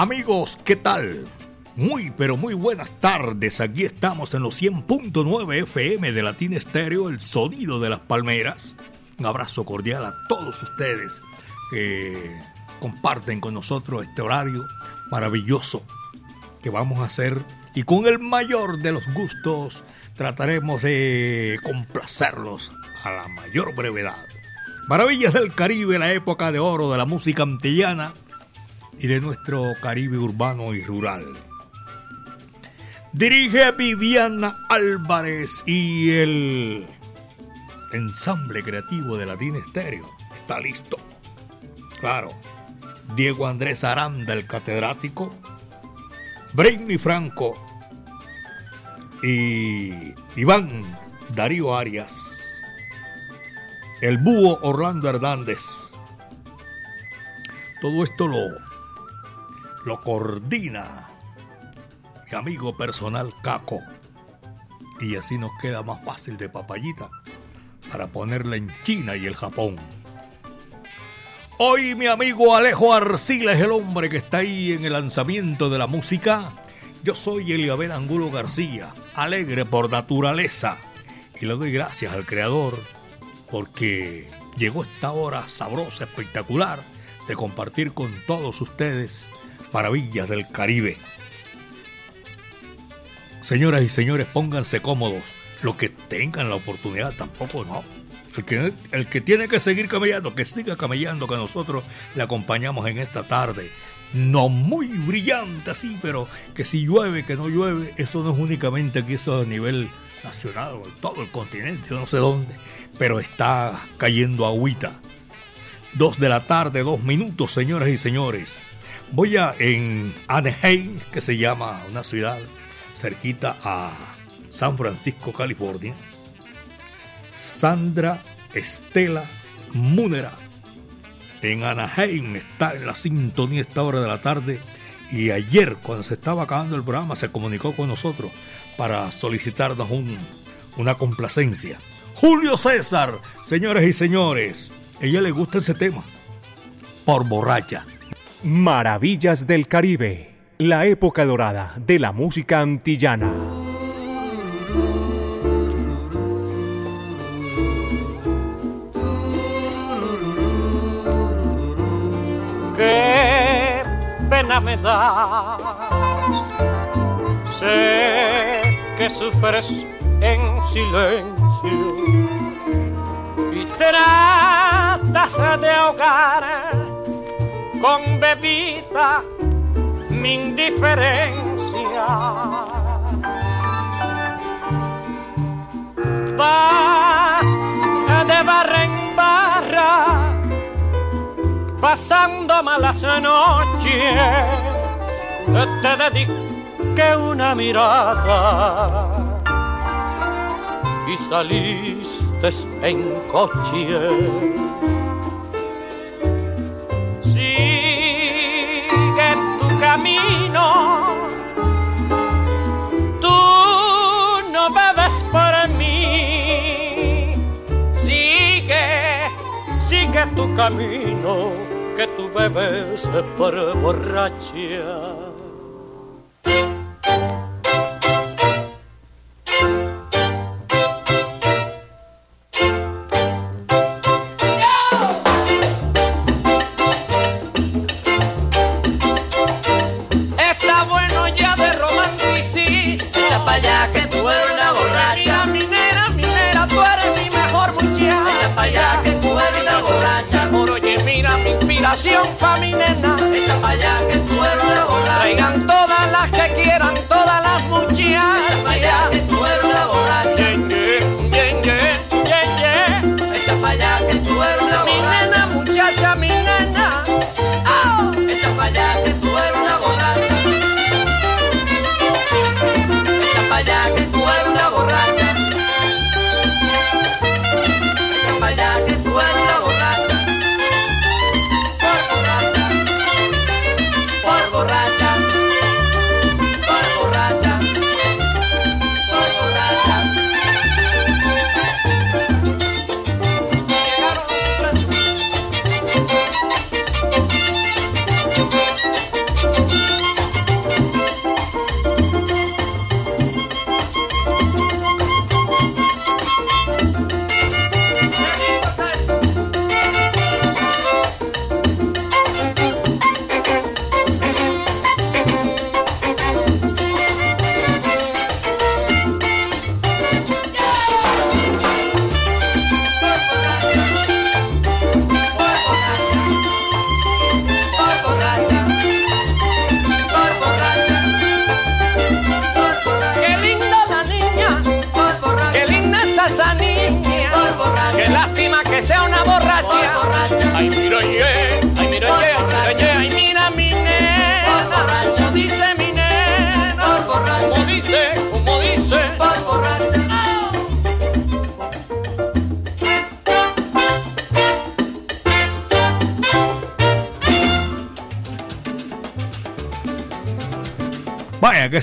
Amigos, ¿qué tal? Muy, pero muy buenas tardes. Aquí estamos en los 100.9 FM de Latina Estéreo, el sonido de las palmeras. Un abrazo cordial a todos ustedes que comparten con nosotros este horario maravilloso que vamos a hacer y con el mayor de los gustos trataremos de complacerlos a la mayor brevedad. Maravillas del Caribe, la época de oro de la música antillana y de nuestro Caribe urbano y rural. Dirige Viviana Álvarez y el ensamble creativo de Latina Estéreo está listo. Claro, Diego Andrés Aranda, el catedrático, Brainy Franco y Iván Darío Arias, el búho Orlando Hernández. Todo esto lo lo coordina mi amigo personal Caco. Y así nos queda más fácil de papayita para ponerla en China y el Japón. Hoy mi amigo Alejo Arcila es el hombre que está ahí en el lanzamiento de la música. Yo soy Eliabel Angulo García, alegre por naturaleza. Y le doy gracias al Creador porque llegó esta hora sabrosa, espectacular de compartir con todos ustedes maravillas del Caribe. Señoras y señores, pónganse cómodos. Los que tengan la oportunidad, tampoco no. El que, el que tiene que seguir camellando, que siga camellando, que nosotros le acompañamos en esta tarde. No muy brillante así, pero que si llueve, que no llueve, eso no es únicamente aquí, eso a nivel nacional todo el continente, no sé dónde, pero está cayendo agüita. Dos de la tarde, dos minutos, señoras y señores. Voy a en Anaheim, que se llama una ciudad cerquita a San Francisco, California. Sandra Estela Munera en Anaheim está en la sintonía esta hora de la tarde y ayer cuando se estaba acabando el programa se comunicó con nosotros para solicitarnos una complacencia. Julio César, señores y señores, ella le gusta ese tema por borracha. Maravillas del Caribe, la época dorada de la música antillana. Qué pena me da. Sé que sufres en silencio y tratas de ahogar con bebida mi indiferencia. Vas de barra en barra, pasando malas noches, te dediqué una mirada y saliste en coche camino, que tú bebes por borracha.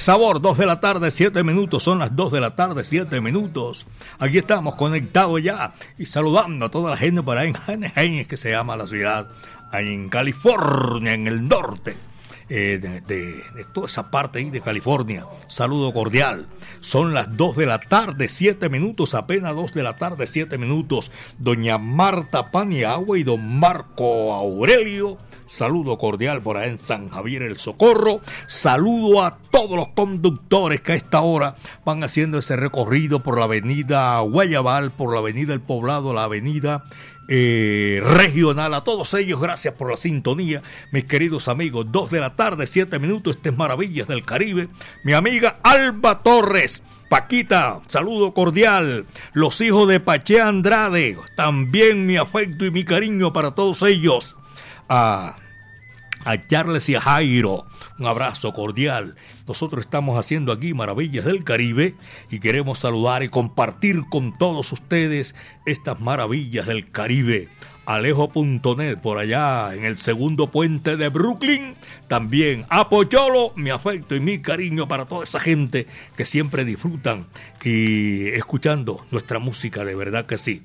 Sabor, 2 de la tarde, 7 minutos, son las 2 de la tarde, 7 minutos. Aquí estamos conectados ya y saludando a toda la gente para en Anaheim, que se llama la ciudad, ahí en California, en el norte. Eh, de, de, toda esa parte ahí de California. Saludo cordial. Son las 2 de la tarde, 7 minutos, apenas 2 de la tarde, 7 minutos. Doña Marta Paniagua y don Marco Aurelio. Saludo cordial por ahí en San Javier el Socorro. Saludo a todos los conductores que a esta hora van haciendo ese recorrido por la avenida Guayabal, por la avenida El Poblado, la avenida eh, regional. A todos ellos, gracias por la sintonía, mis queridos amigos. Dos de la tarde, siete minutos, este es Maravillas del Caribe. Mi amiga Alba Torres. Paquita, saludo cordial. Los hijos de Pache Andrade, también mi afecto y mi cariño para todos ellos. A, a Charles y a Jairo, un abrazo cordial. Nosotros estamos haciendo aquí Maravillas del Caribe y queremos saludar y compartir con todos ustedes estas maravillas del Caribe. Alejo.net por allá en el segundo puente de Brooklyn. También a Pocholo, mi afecto y mi cariño para toda esa gente que siempre disfrutan y escuchando nuestra música, de verdad que sí.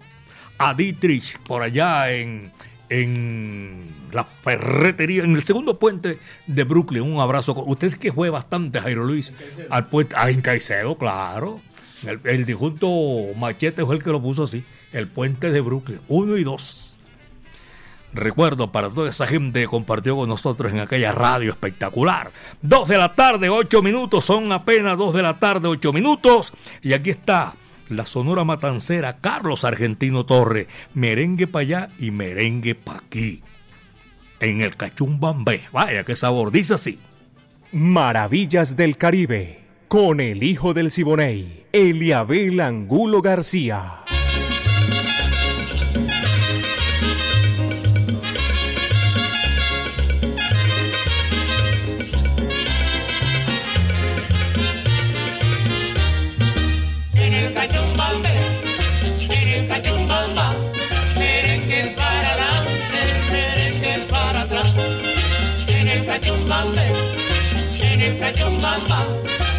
A Dietrich por allá en, en la ferretería, en el segundo puente de Brooklyn. Un abrazo. Usted que fue bastante, Jairo Luis, al puente, ah, en Caicedo, claro. El, el difunto Machete fue el que lo puso así. El puente de Brooklyn, uno y dos. Recuerdo para toda esa gente que compartió con nosotros en aquella radio espectacular. Dos de la tarde, ocho minutos, son apenas dos de la tarde, ocho minutos. Y aquí está la Sonora Matancera, Carlos Argentino Torre, merengue para allá y merengue para aquí. En el Cachumbambé, vaya qué sabor, dice así. Maravillas del Caribe, con el hijo del Siboney, Eliabel Angulo García.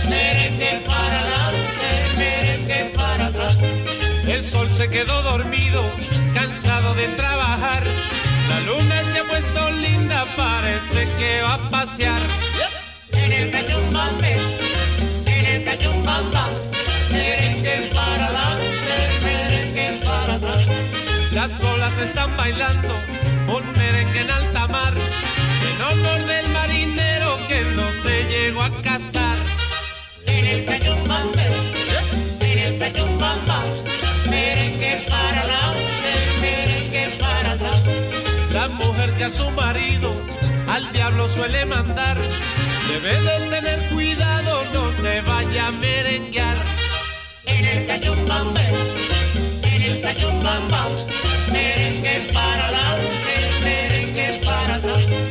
Merengue para adelante, merengue para atrás. El sol se quedó dormido, cansado de trabajar. La luna se ha puesto linda, parece que va a pasear. En el cachumbambe, en el cachumbamba, merengue para adelante, merengue para atrás. Las olas están bailando, un merengue en alta mar en honor del no se llegó a casar. En el cachumbambe, en el cachumbamba, merengue para adelante, merengue para atrás. La mujer que a su marido al diablo suele mandar, debe de tener cuidado, no se vaya a merenguear. En el cachumbambe, en el cachumbamba, merengue para adelante, merengue para atrás.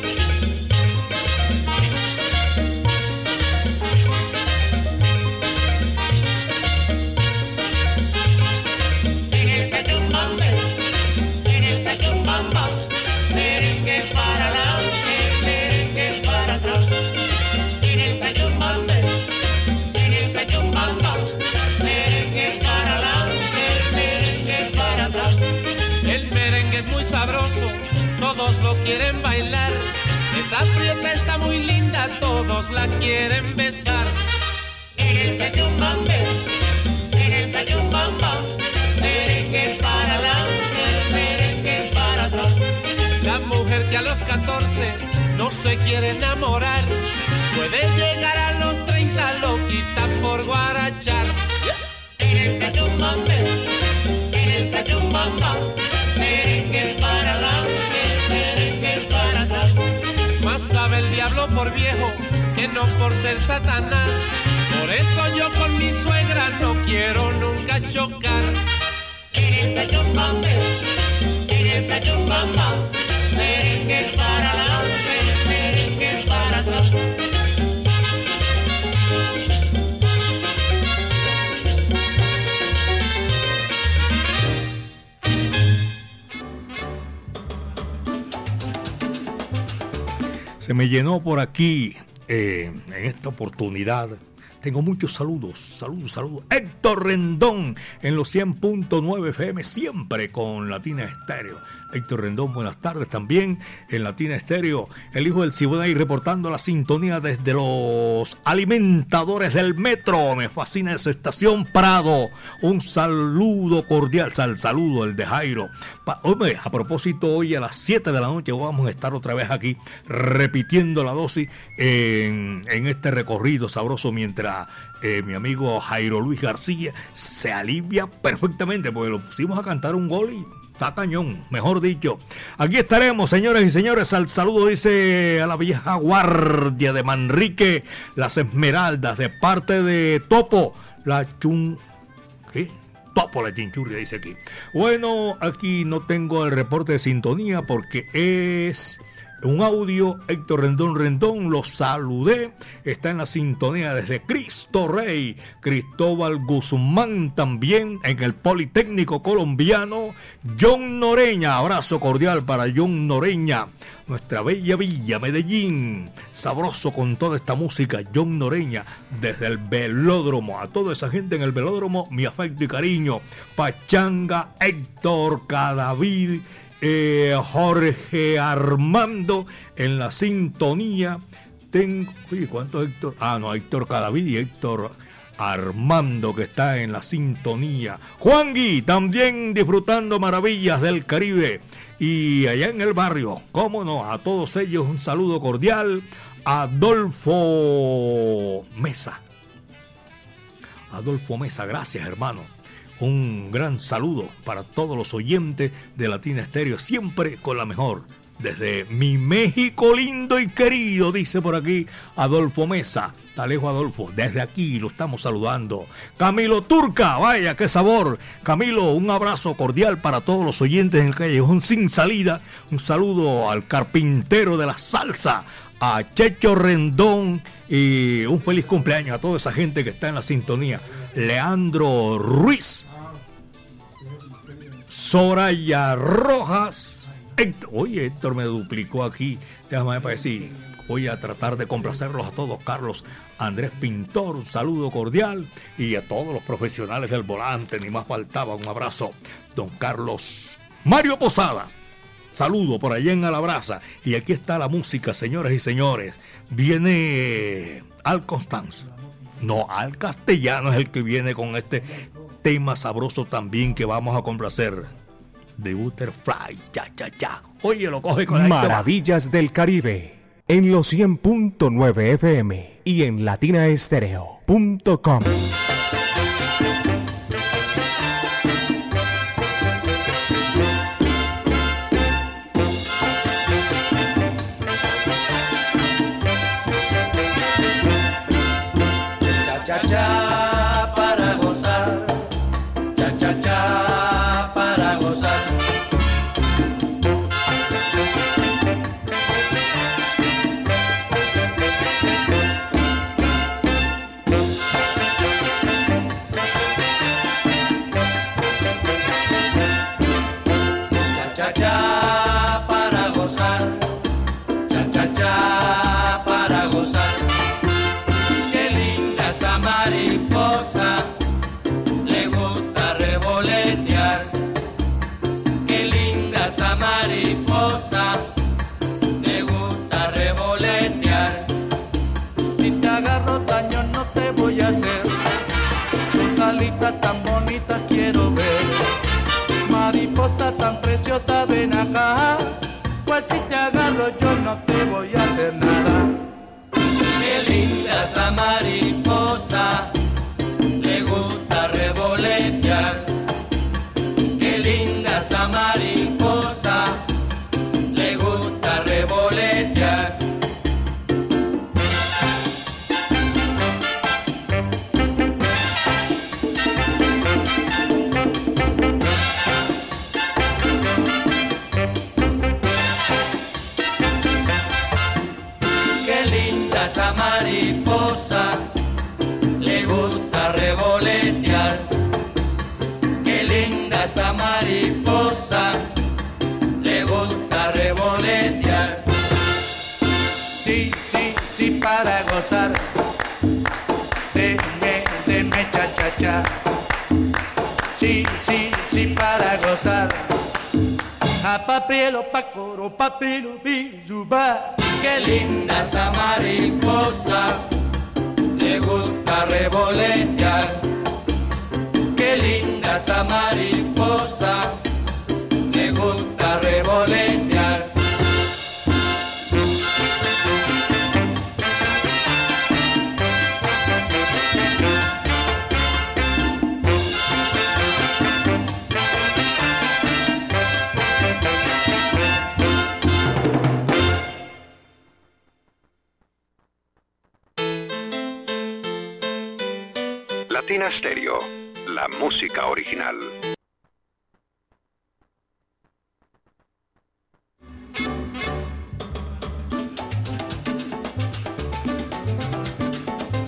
Todos la quieren besar. En el cachumbambe, en el cachumbamba, merengue para adelante, merengue para atrás. La mujer que a los 14 no se quiere enamorar, puede llegar a los 30 loquita por guarachar. Ser Satanás. Por eso yo con mi suegra no quiero nunca chocar. En el cachumbambe, en el cachumbamba, merengue para adelante, merengue para atrás. Se me llenó por aquí eh, en esta oportunidad. Tengo muchos saludos, saludos, saludos. Héctor Rendón en los 100.9 FM, siempre con Latina Estéreo. Héctor Rendón, buenas tardes también en Latina Estéreo. El hijo del Siboney reportando la sintonía desde los alimentadores del metro. Me fascina esa estación Prado. Un saludo cordial, sal, saludo el de Jairo. Hombre, a propósito, hoy a las 7 de la noche vamos a estar otra vez aquí repitiendo la dosis en, en este recorrido sabroso mientras eh, mi amigo Jairo Luis García se alivia perfectamente porque lo pusimos a cantar un gol y está cañón, mejor dicho. Aquí estaremos, señores y señores. Al saludo dice a la vieja guardia de Manrique, las Esmeraldas, de parte de Topo, la chun. ¿Qué? Topo la chinchurria, dice aquí. Bueno, aquí no tengo el reporte de sintonía porque es un audio. Héctor Rendón Rendón, los saludé. Está en la sintonía desde Cristo Rey. Cristóbal Guzmán también en el Politécnico Colombiano. John Noreña, abrazo cordial para John Noreña. Nuestra bella villa, Medellín. Sabroso con toda esta música. John Noreña, desde el velódromo. A toda esa gente en el velódromo, mi afecto y cariño. Pachanga, Héctor, Cadavid, eh, Jorge Armando en la sintonía. Tengo. Oye, ¿cuántos Héctor? Ah, no, Héctor Cadavid y Héctor Armando que está en la sintonía. Juan Gui también disfrutando maravillas del Caribe. Y allá en el barrio, cómo no, a todos ellos un saludo cordial. Adolfo Mesa. Adolfo Mesa, gracias hermano. Un gran saludo para todos los oyentes de Latina Estéreo, siempre con la mejor. Desde mi México lindo y querido, dice por aquí Adolfo Mesa. Talejo Adolfo, desde aquí lo estamos saludando. Camilo Turca, vaya qué sabor. Camilo, un abrazo cordial para todos los oyentes en Callejón Sin Salida. Un saludo al carpintero de la salsa, a Checho Rendón y un feliz cumpleaños a toda esa gente que está en la sintonía. Leandro Ruiz, Soraya Rojas. Héctor, oye, Héctor me duplicó aquí. Déjame para decir. Voy a tratar de complacerlos a todos. Carlos Andrés Pintor, un saludo cordial. Y a todos los profesionales del volante, ni más faltaba un abrazo. Don Carlos Mario Posada. Saludo por allá en Alabraza. Y aquí está la música, señores y señores. Viene Al Constanzo. No, Al Castellano es el que viene con este tema sabroso también que vamos a complacer. The Butterfly, cha, cha, cha. Oye, lo coge con. Maravillas del Caribe en los 100.9 FM y en latinaestereo.com. gozar. Deme, deme cha cha cha. Sí, sí, sí, para gozar. A papelo, pa coro, papelo, bizuba. Qué linda esa mariposa, le gusta revolotear. Qué linda esa mariposa, gusta revolotear. Latina Stereo, la música original.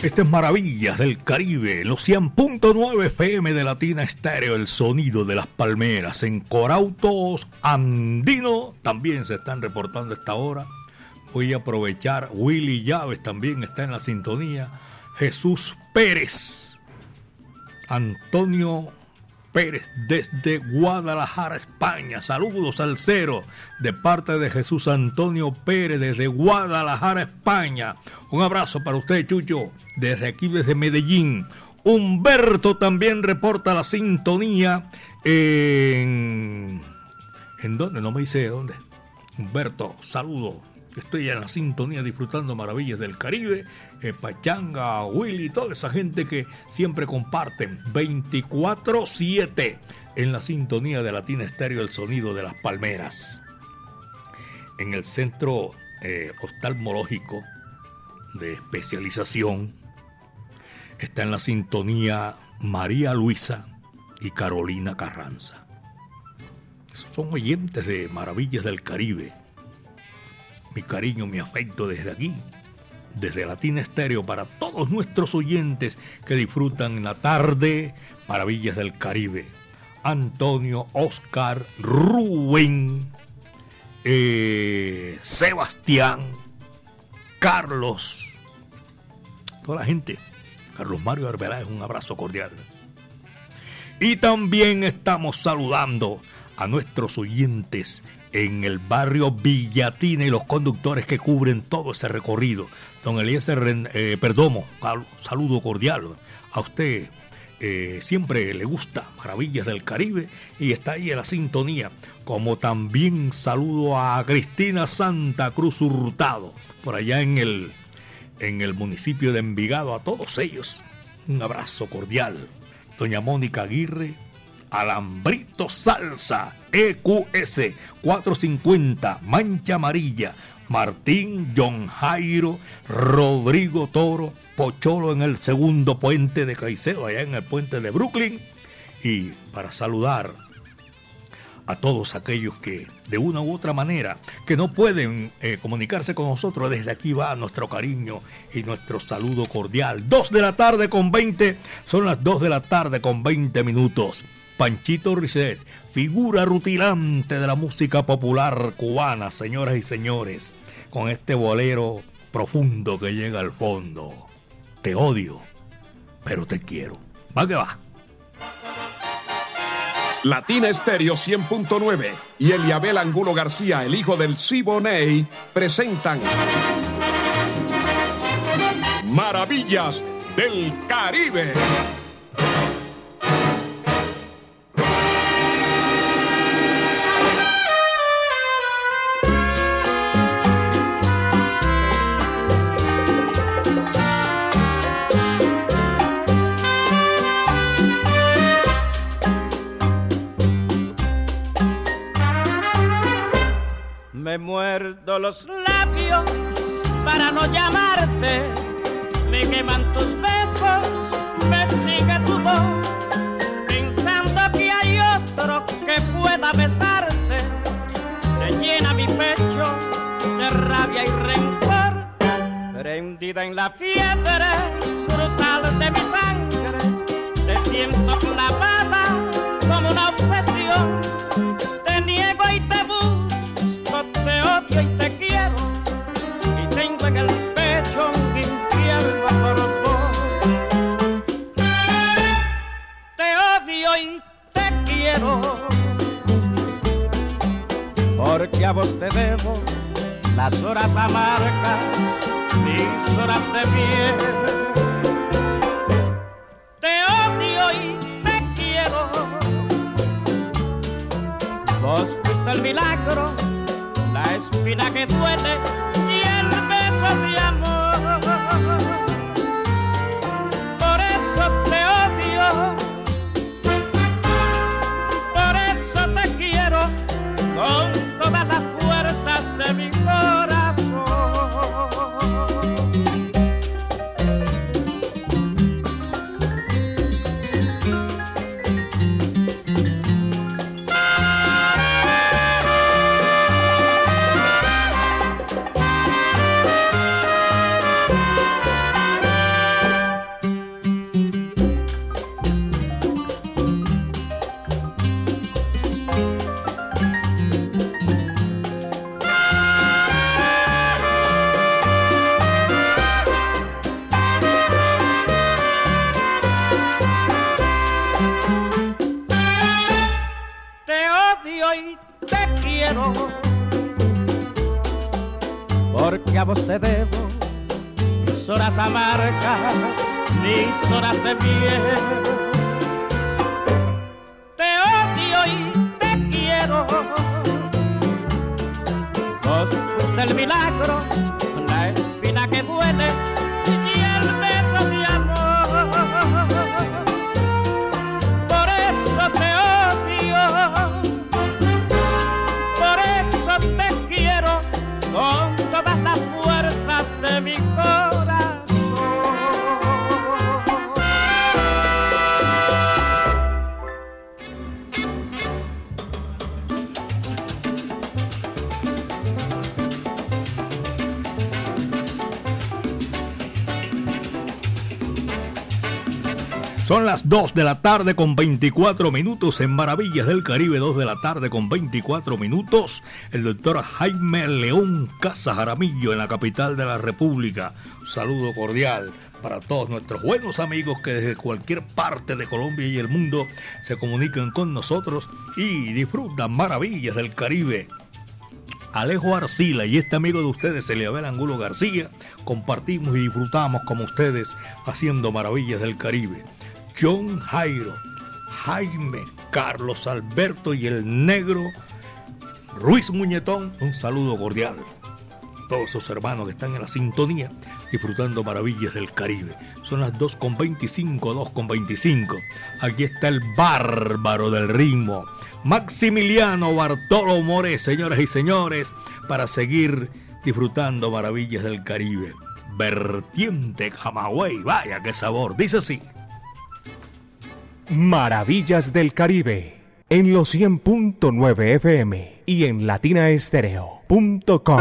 Este es Maravillas del Caribe, los 100.9 FM de Latina Estéreo, el sonido de las palmeras. En Corautos Andino también se están reportando esta hora. Voy a aprovechar, Willy Llaves también está en la sintonía. Jesús Pérez, Antonio Pérez desde Guadalajara, España. Saludos al cero de parte de Jesús Antonio Pérez desde Guadalajara, España. Un abrazo para usted, Chucho, desde aquí, desde Medellín. Humberto también reporta la sintonía en... ¿En dónde? No me dice dónde. Humberto, saludo. Estoy en la sintonía disfrutando maravillas del Caribe. Eh, Pachanga, Willy, toda esa gente que siempre comparten 24-7 en la sintonía de Latina Estéreo, el sonido de las palmeras. En el centro eh, oftalmológico de especialización está en la sintonía María Luisa y Carolina Carranza. Son oyentes de Maravillas del Caribe mi cariño, mi afecto desde aquí, desde Latina Estéreo, para todos nuestros oyentes que disfrutan en la tarde Maravillas del Caribe. Antonio, Oscar, Rubén, eh, Sebastián, Carlos, toda la gente. Carlos Mario Arbeláez, un abrazo cordial. Y también estamos saludando a nuestros oyentes en el barrio Villatina y los conductores que cubren todo ese recorrido. Don Eliezer eh, Perdomo, saludo cordial a usted. Eh, siempre le gusta Maravillas del Caribe y está ahí en la sintonía. Como también saludo a Cristina Santa Cruz Hurtado, por allá en el, en el municipio de Envigado, a todos ellos. Un abrazo cordial. Doña Mónica Aguirre, Alambrito Salsa, EQS 450, Mancha Amarilla, Martín, John Jairo, Rodrigo Toro, Pocholo en el segundo puente de Caicedo, allá en el puente de Brooklyn. Y para saludar a todos aquellos que de una u otra manera que no pueden eh, comunicarse con nosotros, desde aquí va nuestro cariño y nuestro saludo cordial. Dos de la tarde con 20, son las dos de la tarde con 20 minutos. Panchito Risset, figura rutilante de la música popular cubana, señoras y señores, con este bolero profundo que llega al fondo. Te odio, pero te quiero. Va que va. Latina Estéreo 100.9 y Eliabel Angulo García, el hijo del Siboney, presentan Maravillas del Caribe. Me muerdo los labios para no llamarte. Me queman tus besos, me sigue tu voz. Pensando que hay otro que pueda besarte. Se llena mi pecho de rabia y rencor. Prendida en la fiebre brutal de mi sangre, te siento clavada como una obsesión. Porque a vos te debo las horas amargas, mis horas de miel. Son las 2 de la tarde con 24 minutos en Maravillas del Caribe, 2 de la tarde con 24 minutos. El doctor Jaime León Casa Jaramillo en la capital de la República. Saludo cordial para todos nuestros buenos amigos que desde cualquier parte de Colombia y el mundo se comunican con nosotros y disfrutan Maravillas del Caribe. Alejo Arcila y este amigo de ustedes, Eliabel Angulo García, compartimos y disfrutamos como ustedes haciendo maravillas del Caribe. John Jairo, Jaime, Carlos Alberto y el negro Ruiz Muñetón, un saludo cordial. Todos esos hermanos que están en la sintonía disfrutando maravillas del Caribe. Son las 2.25, 2.25. Aquí está el bárbaro del ritmo. Maximiliano Bartolo More, señoras y señores, para seguir disfrutando maravillas del Caribe. Vertiente Camagüey, vaya qué sabor, dice así. Maravillas del Caribe en los 100.9 FM y en latinaestereo.com.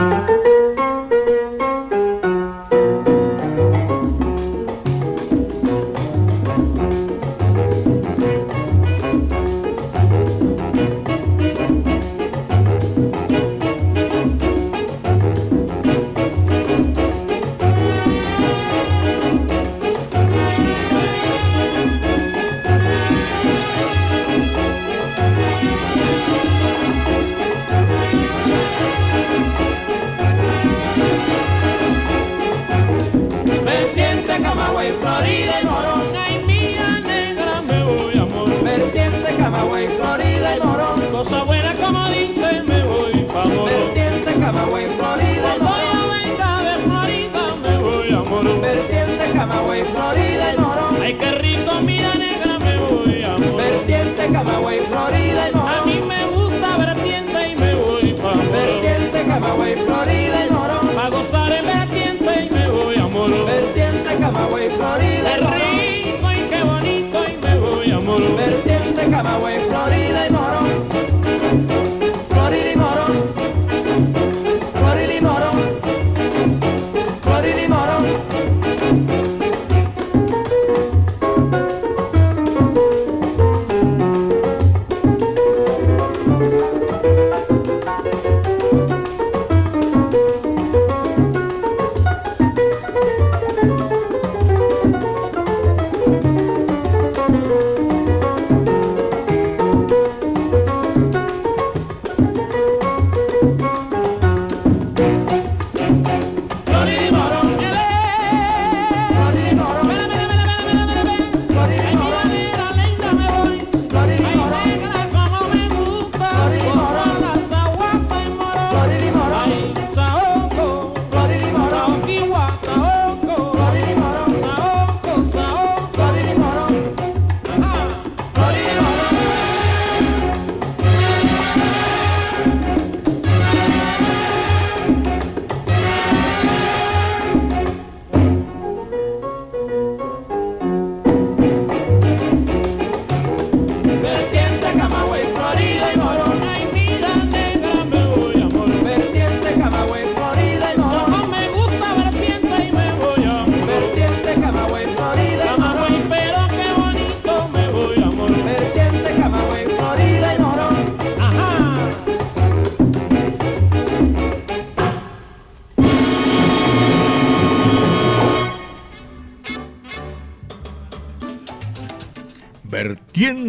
Florida Morón. rico y qué bonito y me voy a Morón. Vertiente, Camagüey,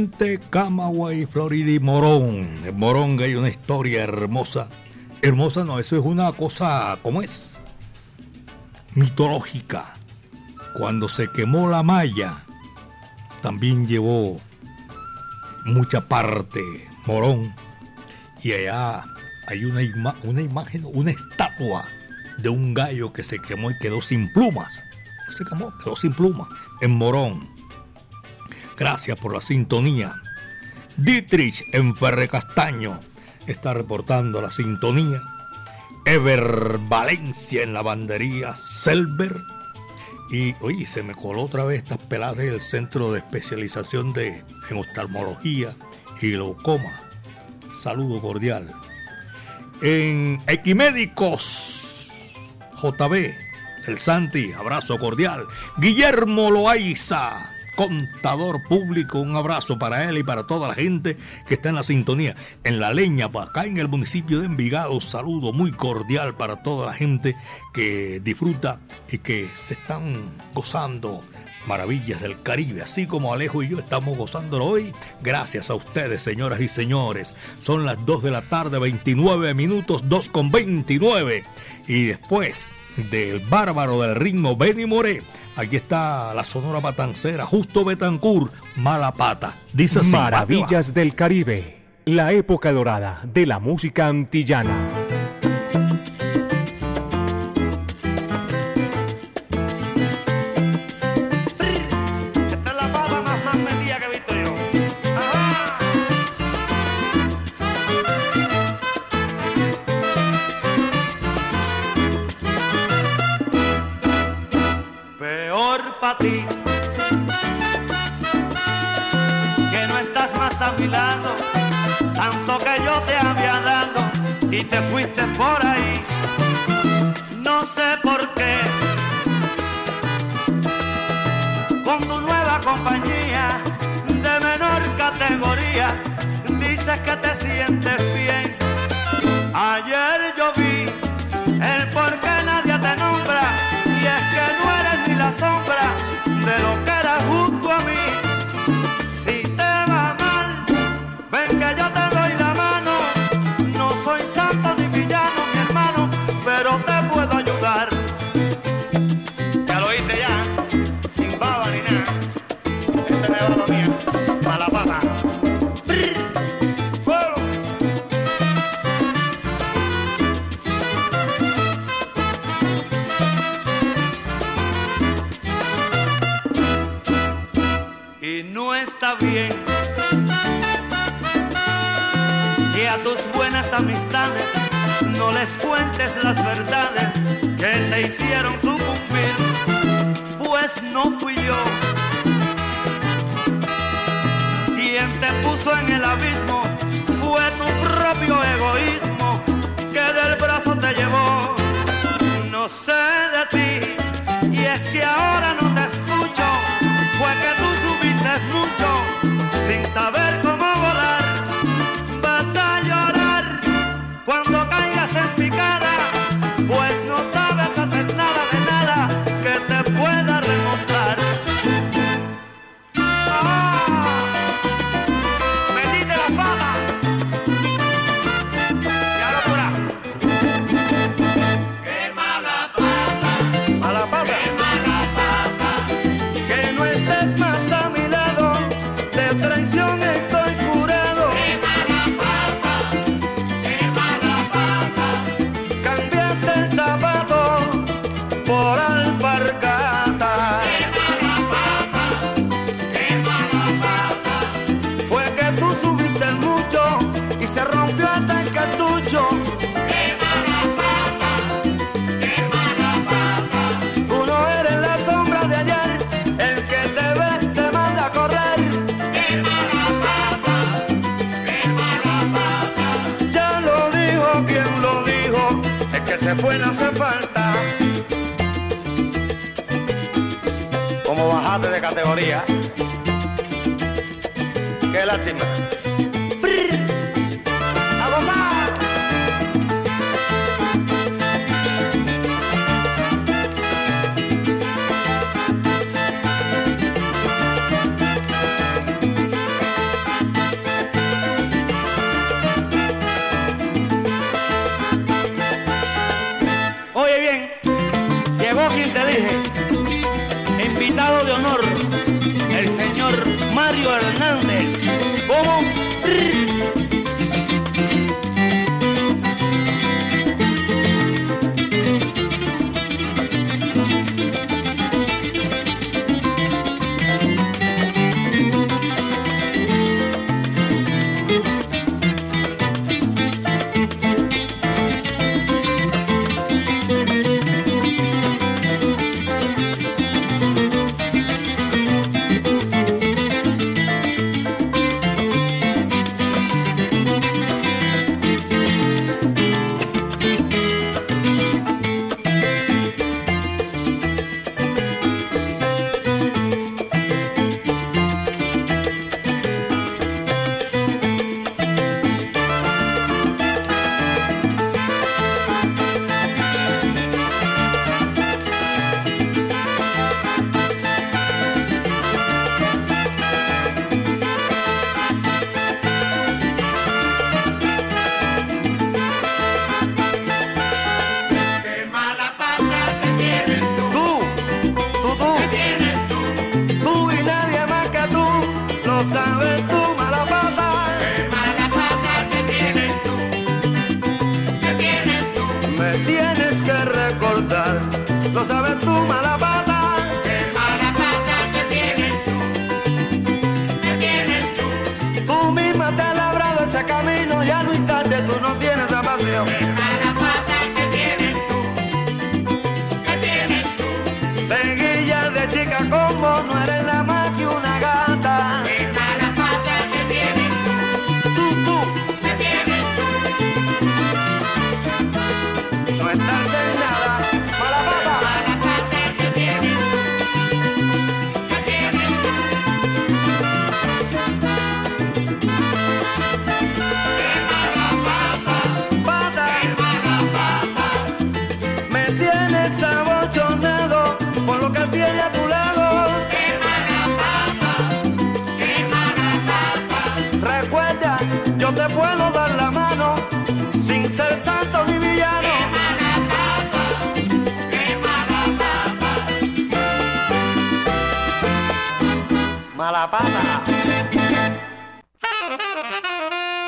Vertiente Camagüey, Florida y Morón. En Morón hay una historia hermosa. Hermosa no, eso es una cosa, ¿cómo es? Mitológica. Cuando se quemó la malla, también llevó mucha parte Morón. Y allá hay una, una imagen, una estatua de un gallo que se quemó y quedó sin plumas. Se quemó, quedó sin plumas en Morón. Gracias por la sintonía. Dietrich en Ferre Castaño está reportando la sintonía. Ever Valencia en la bandería Selber. Y oye, se me coló otra vez estas peladas del Centro de Especialización de, en Oftalmología y Glaucoma. Saludo cordial. En Equimédicos, JB, el Santi, abrazo cordial. Guillermo Loaiza, contador público, un abrazo para él y para toda la gente que está en la sintonía. En La Leña, acá en el municipio de Envigado, saludo muy cordial para toda la gente que disfruta y que se están gozando maravillas del Caribe, así como Alejo y yo estamos gozándolo hoy, gracias a ustedes, señoras y señores. Son las 2 de la tarde, 29 minutos, 2 con 29. Y después del bárbaro del ritmo Benny Moré, aquí está la sonora matancera, justo Betancourt, mala pata. Dice así, Maravillas del Caribe, la época dorada de la música antillana. Y te fuiste por ahí. No sé por qué con tu nueva compañía de menor categoría. Dices que te sientes bien. A tus buenas amistades no les cuentes las verdades que te hicieron sucumbir, pues no fui yo quien te puso en el abismo, fue tu propio egoísmo que del brazo te llevó. No sé de ti, y es que ahora no te escucho, fue que tú subiste mucho sin saber cómo Qué lástima. Esa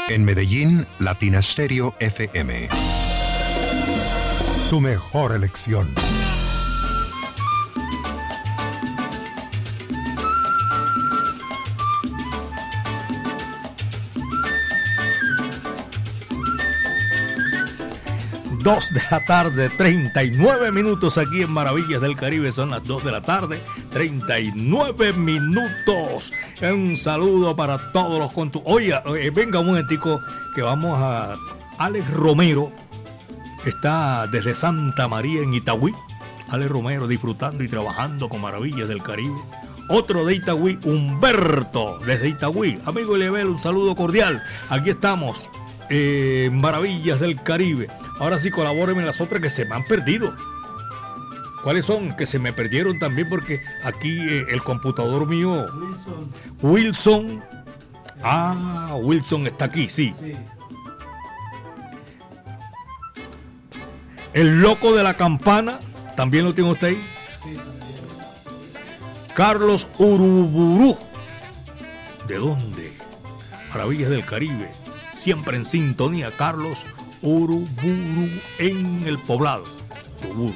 En Medellín, Latina Stereo FM. Tu mejor elección. Dos de la tarde, 39 minutos aquí en Maravillas del Caribe. Son las 2 de la tarde, 39 minutos. Un saludo para todos los contu. Oiga, eh, venga un momentico que vamos a Alex Romero. Está desde Santa María en Itagüí. Alex Romero disfrutando y trabajando con Maravillas del Caribe. Otro de Itagüí, Humberto, desde Itagüí. Amigo Level, un saludo cordial. Aquí estamos, eh, Maravillas del Caribe. Ahora sí, colabórenme en las otras que se me han perdido. ¿Cuáles son? Que se me perdieron también porque aquí eh, el computador mío, Wilson. Ah, Wilson está aquí, sí. El loco de la campana, también lo tiene usted ahí. Carlos Uruburú. ¿De dónde? Maravillas del Caribe. Siempre en sintonía, Carlos Uruburu en el poblado. Uruburu,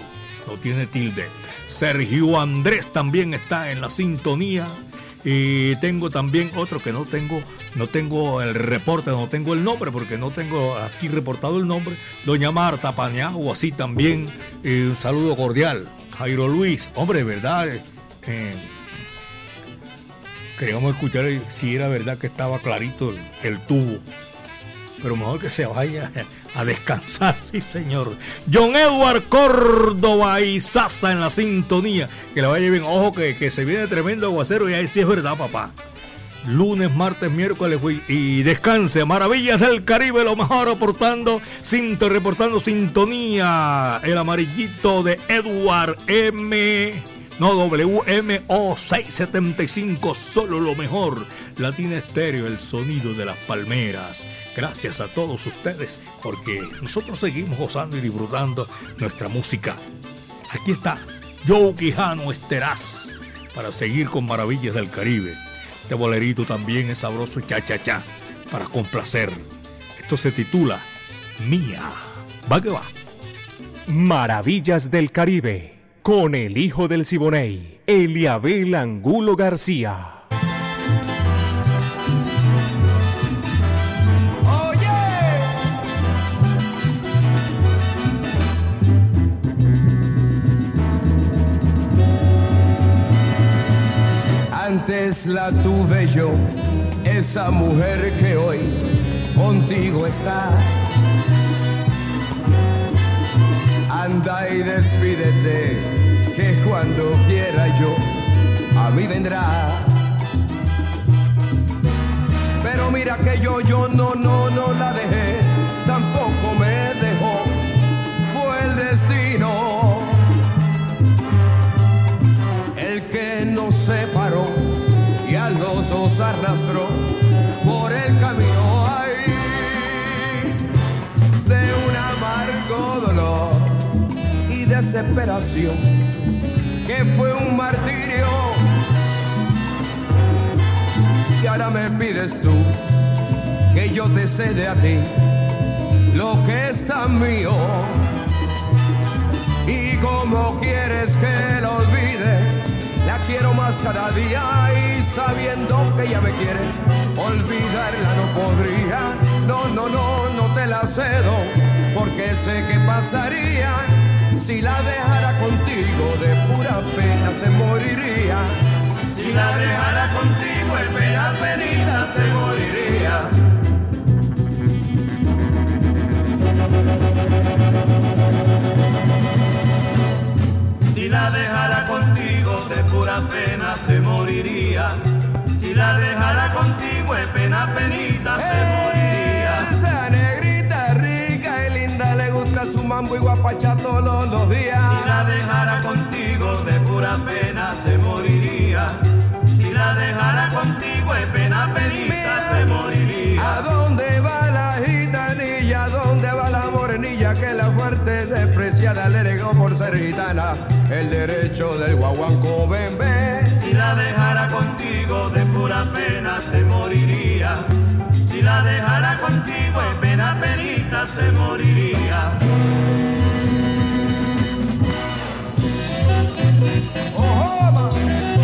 no tiene tilde. Sergio Andrés también está en la sintonía. Y tengo también otro que no tengo, no tengo el reporte, no tengo el nombre, porque no tengo aquí reportado el nombre. Doña Marta Pañao, así también. eh, un saludo cordial. Jairo Luis, hombre, ¿verdad? Eh, queríamos escuchar si era verdad que estaba clarito el tubo. Pero mejor que se vaya a descansar, sí señor. John Edward Córdoba y Sasa en la sintonía. Que le vaya bien. Ojo que, que se viene tremendo aguacero y ahí sí es verdad, papá. Lunes, martes, miércoles y descanse. Maravillas del Caribe, lo mejor aportando, reportando sintonía. El amarillito de Edward M. No, WMO 675, solo lo mejor. Latina Estéreo, el sonido de las palmeras. Gracias a todos ustedes, porque nosotros seguimos gozando y disfrutando nuestra música. Aquí está Joe Quijano Esteraz para seguir con Maravillas del Caribe. Este bolerito también es sabroso cha cha cha para complacer. Esto se titula Mía. Va que va. Maravillas del Caribe con el hijo del Siboney, Eliabel Angulo García. Antes la tuve yo, esa mujer que hoy contigo está. Anda y despídete, que cuando quiera yo, a mí vendrá. Pero mira que yo, yo no, no, no la dejé, tampoco me dejó, fue el destino el que nos separó y a los dos arrastró desesperación que fue un martirio y ahora me pides tú que yo te cede a ti lo que es tan mío y como quieres que lo olvide la quiero más cada día y sabiendo que ella me quiere, olvidarla no podría. No, no, no, no te la cedo, porque sé que pasaría. Si la dejara contigo de pura pena se moriría. Si la dejara contigo de pena penita se moriría. Si la dejara contigo de pura pena se moriría. Si la dejara contigo de pena penita se moriría. Su mambo y guapacha todos los días. Si la dejara contigo de pura pena se moriría. Si la dejara contigo de pena penita se ¿A moriría. dónde va la gitanilla? ¿A dónde va la morenilla que la fuerte despreciada le negó por ser gitana? El derecho del guaguanco bebé. Si la dejara contigo de pura pena se moriría. Si la dejara contigo de pena penita se moriría. ¡Ojo, ma!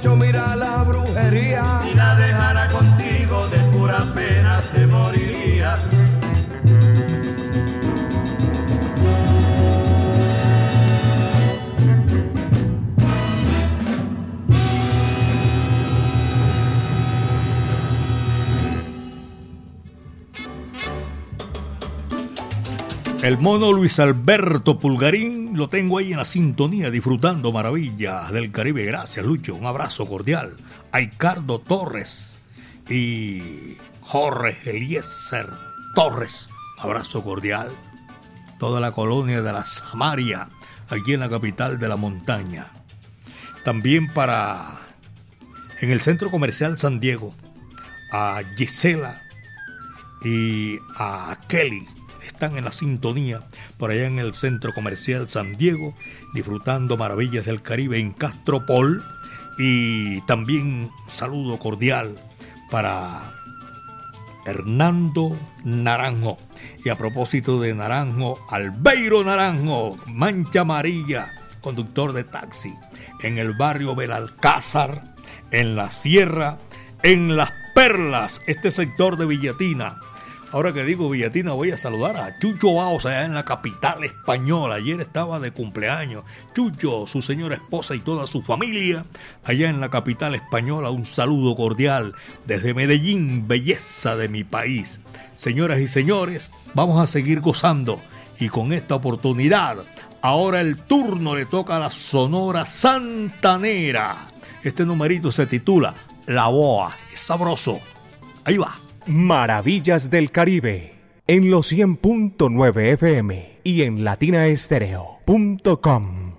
Mucho mirar la brujería. Si la dejara contigo de pura pena se moriría. El mono Luis Alberto Pulgarín lo tengo ahí en la sintonía disfrutando maravillas del Caribe. Gracias, Lucho. Un abrazo cordial. A Ricardo Torres y Jorge Eliezer Torres. Un abrazo cordial. Toda la colonia de la Samaria, aquí en la capital de la montaña. También para en el centro comercial San Diego, a Gisela y a Kelly están en la sintonía por allá en el centro comercial San Diego, disfrutando maravillas del Caribe en Castropol. Y también saludo cordial para Hernando Naranjo. Y a propósito de Naranjo, Albeiro Naranjo, Mancha Amarilla, conductor de taxi, en el barrio Belalcázar, en la Sierra, en Las Perlas, este sector de Villatina. Ahora que digo Villatina, voy a saludar a Chucho Baos allá en la capital española. Ayer estaba de cumpleaños. Chucho, su señora esposa y toda su familia allá en la capital española. Un saludo cordial desde Medellín, belleza de mi país. Señoras y señores, vamos a seguir gozando. Y con esta oportunidad, ahora el turno le toca a la Sonora Santanera. Este numerito se titula La Boa. Es sabroso. Ahí va. Maravillas del Caribe en los 100.9 FM y en latinaestereo.com.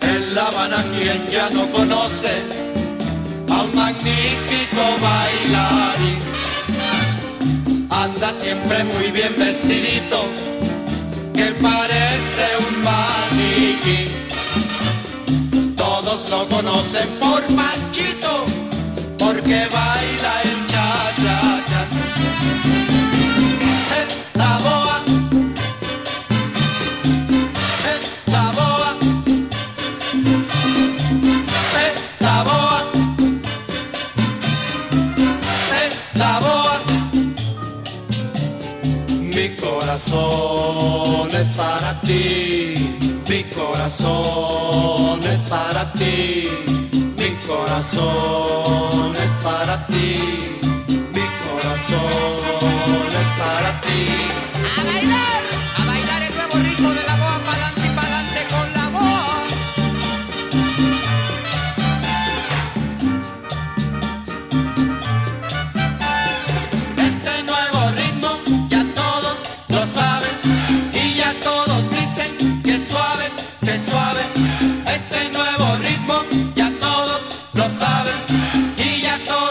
En La Habana quien ya no conoce magnífico bailarín. Anda siempre muy bien vestidito, que parece un maniquí. Todos lo conocen por Panchito, porque baila el cha-cha-cha. Corazón es para ti, mi corazón es para ti, mi corazón es para ti, mi corazón es para ti. Y ya todos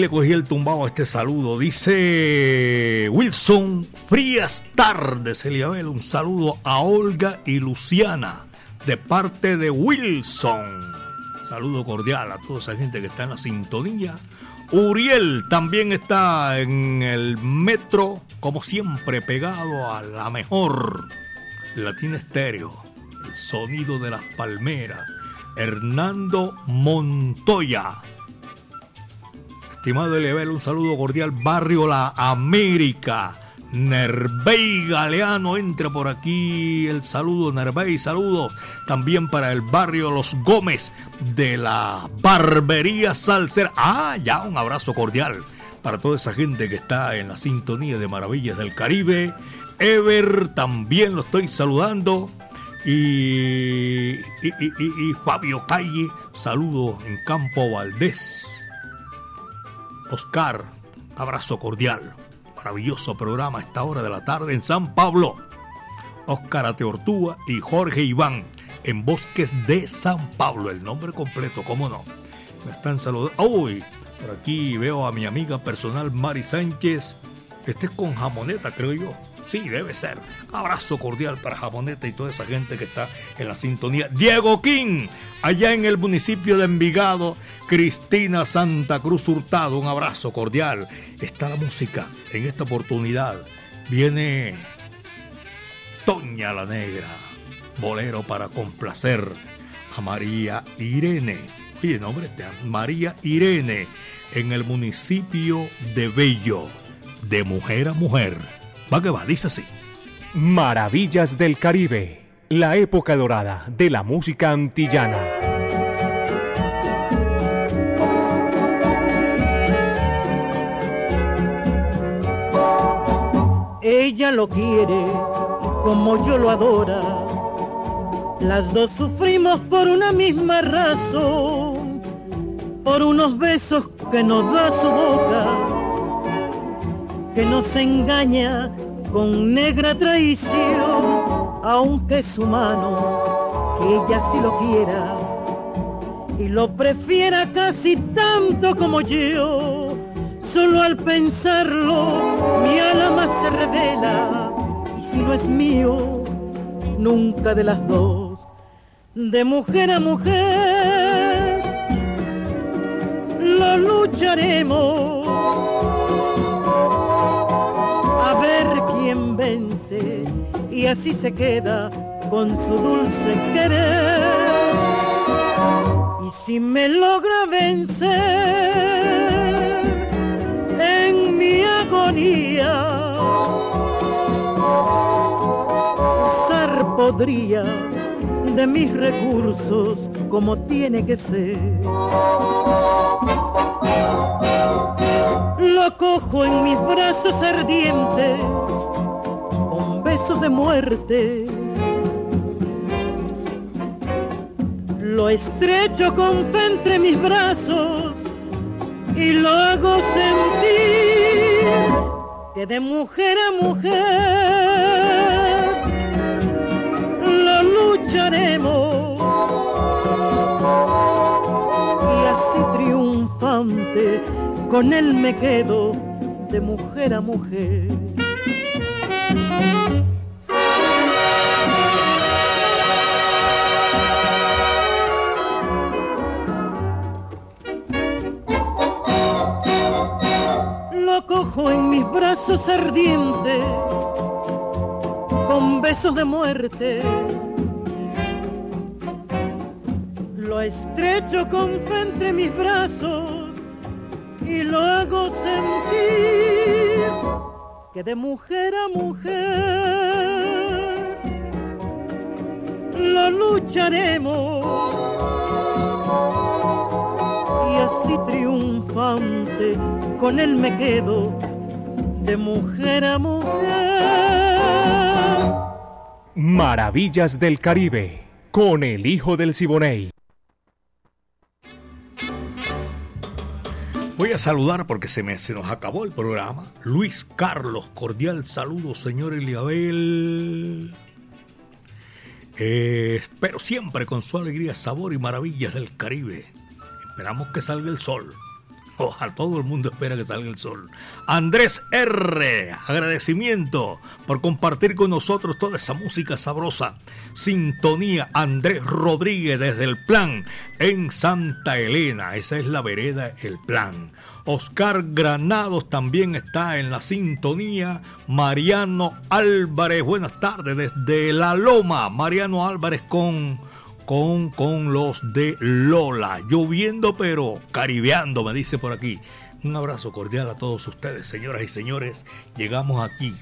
le cogí el tumbado a este saludo. Dice Wilson, frías tardes, Eliabel. Un saludo a Olga y Luciana de parte de Wilson. Saludo cordial a toda esa gente que está en la sintonía. Uriel también está en el metro, como siempre, pegado a la mejor. Latina Estéreo, el sonido de las palmeras. Hernando Montoya. Estimado Elevel, un saludo cordial. Barrio La América. Nervey Galeano, entra por aquí el saludo, Nervey, saludos. También para el barrio Los Gómez de la Barbería Salcer. Ah, ya, un abrazo cordial para toda esa gente que está en la sintonía de Maravillas del Caribe. Ever, también lo estoy saludando. Y, y, y- Fabio Calle, saludo en Campo Valdés. Oscar, abrazo cordial. Maravilloso programa a esta hora de la tarde en San Pablo. Óscar Ateortúa y Jorge Iván en Bosques de San Pablo. El nombre completo, cómo no. Me están saludando. ¡Uy! Por aquí veo a mi amiga personal Mari Sánchez. Este es con jamoneta, creo yo. Sí, debe ser. Abrazo cordial para Jamoneta y toda esa gente que está en la sintonía. Diego King, allá en el municipio de Envigado. Cristina Santa Cruz Hurtado, un abrazo cordial. Está la música en esta oportunidad. Viene Toña la Negra, bolero para complacer a María Irene. Oye, nombre este, María Irene, en el municipio de Bello, de mujer a mujer. Va que va, dice así. Maravillas del Caribe, la época dorada de la música antillana. Ella lo quiere como yo lo adora. Las dos sufrimos por una misma razón, por unos besos que nos da su boca, que nos engaña con negra traición, aunque es humano, que ella sí lo quiera y lo prefiera casi tanto como yo. Solo al pensarlo mi alma se revela y si no es mío, nunca de las dos, de mujer a mujer, lo lucharemos a ver quién vence y así se queda con su dulce querer. Y si me logra vencer en mi agonía, usar podría de mis recursos como tiene que ser. Cojo en mis brazos ardientes con besos de muerte. Lo estrecho con fe entre mis brazos y lo hago sentir que de mujer a mujer lo lucharemos y así triunfante con él me quedo de mujer a mujer. Lo cojo en mis brazos ardientes con besos de muerte. Lo estrecho con fe entre mis brazos y lo hago sentir que de mujer a mujer lo lucharemos y así triunfante con él me quedo de mujer a mujer. Maravillas del Caribe, con el hijo del Siboney. Voy a saludar porque se, me, se nos acabó el programa. Luis Carlos, cordial saludo, señor Eliabel. Eh, espero siempre con su alegría, sabor y maravillas del Caribe. Esperamos que salga el sol. Ojalá todo el mundo espera que salga el sol. Andrés R. Agradecimiento por compartir con nosotros toda esa música sabrosa. Sintonía Andrés Rodríguez desde el plan en Santa Elena. Esa es la vereda El Plan. Oscar Granados también está en la sintonía. Mariano Álvarez, buenas tardes desde La Loma. Mariano Álvarez con con, con los de Lola. Lloviendo pero caribeando, me dice por aquí. Un abrazo cordial a todos ustedes, señoras y señores. Llegamos aquí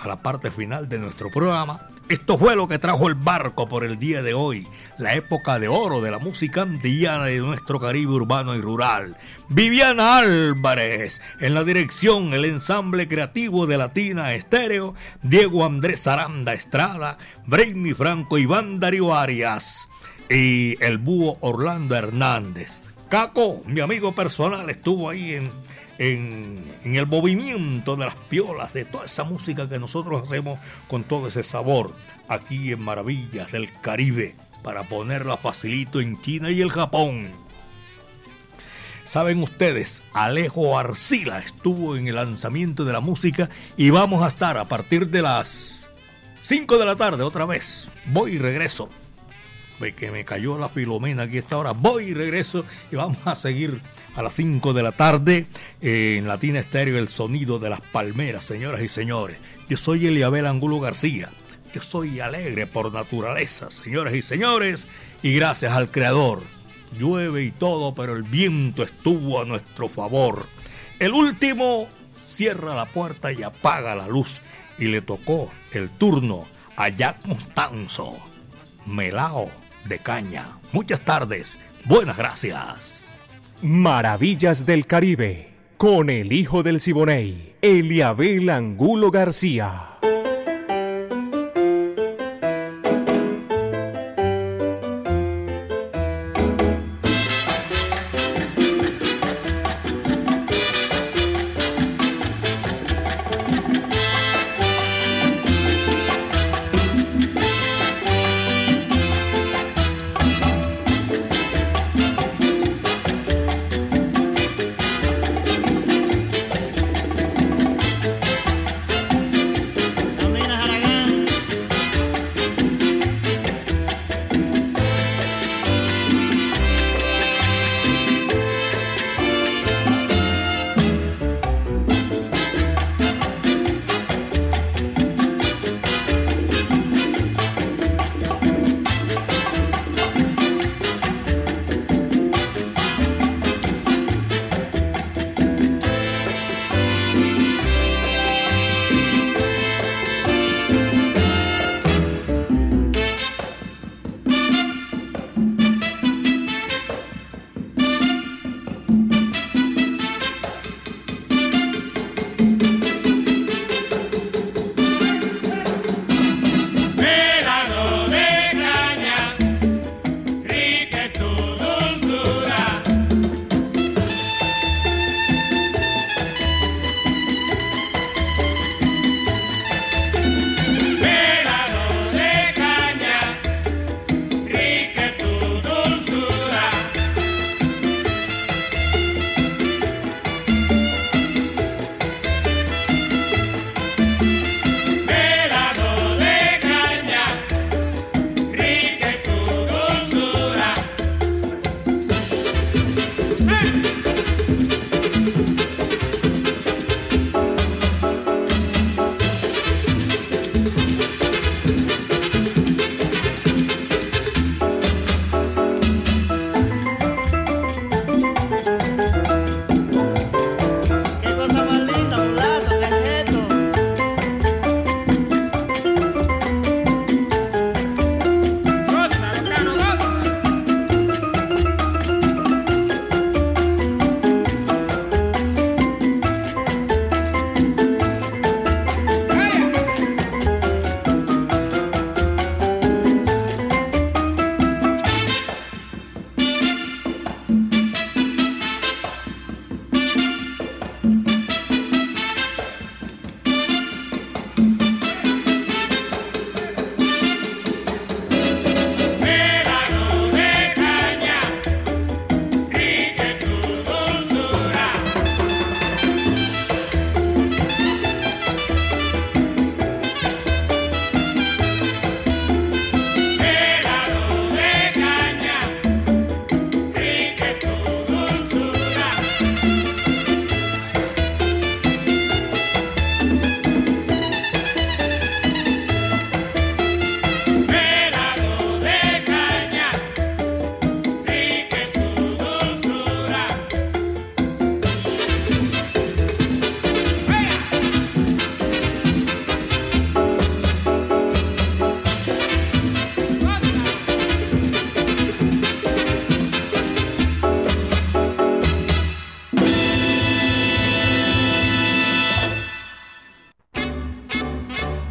a la parte final de nuestro programa. Esto fue lo que trajo el barco por el día de hoy, la época de oro de la música antillana de nuestro Caribe urbano y rural. Viviana Álvarez, en la dirección, el ensamble creativo de Latina Estéreo, Diego Andrés Aranda Estrada, Brainy Franco, Iván Darío Arias y el búho Orlando Hernández. Caco, mi amigo personal, estuvo ahí en, en, en el movimiento de las piolas, de toda esa música que nosotros hacemos con todo ese sabor aquí en Maravillas del Caribe, para ponerla facilito en China y el Japón. Saben ustedes, Alejo Arcila estuvo en el lanzamiento de la música y vamos a estar a partir de las 5 de la tarde otra vez. Voy y regreso. Que me cayó la filomena aquí esta hora. Voy y regreso y vamos a seguir a las 5 de la tarde en Latina Estéreo el sonido de las palmeras, señoras y señores. Yo soy Eliabel Angulo García. Yo soy alegre por naturaleza, señoras y señores, y gracias al Creador llueve y todo, pero el viento estuvo a nuestro favor. El último cierra la puerta y apaga la luz y le tocó el turno a Jack Constanzo, melao de caña. Muchas tardes, buenas gracias. Maravillas del Caribe, con el hijo del Siboney, Eliabel Angulo García.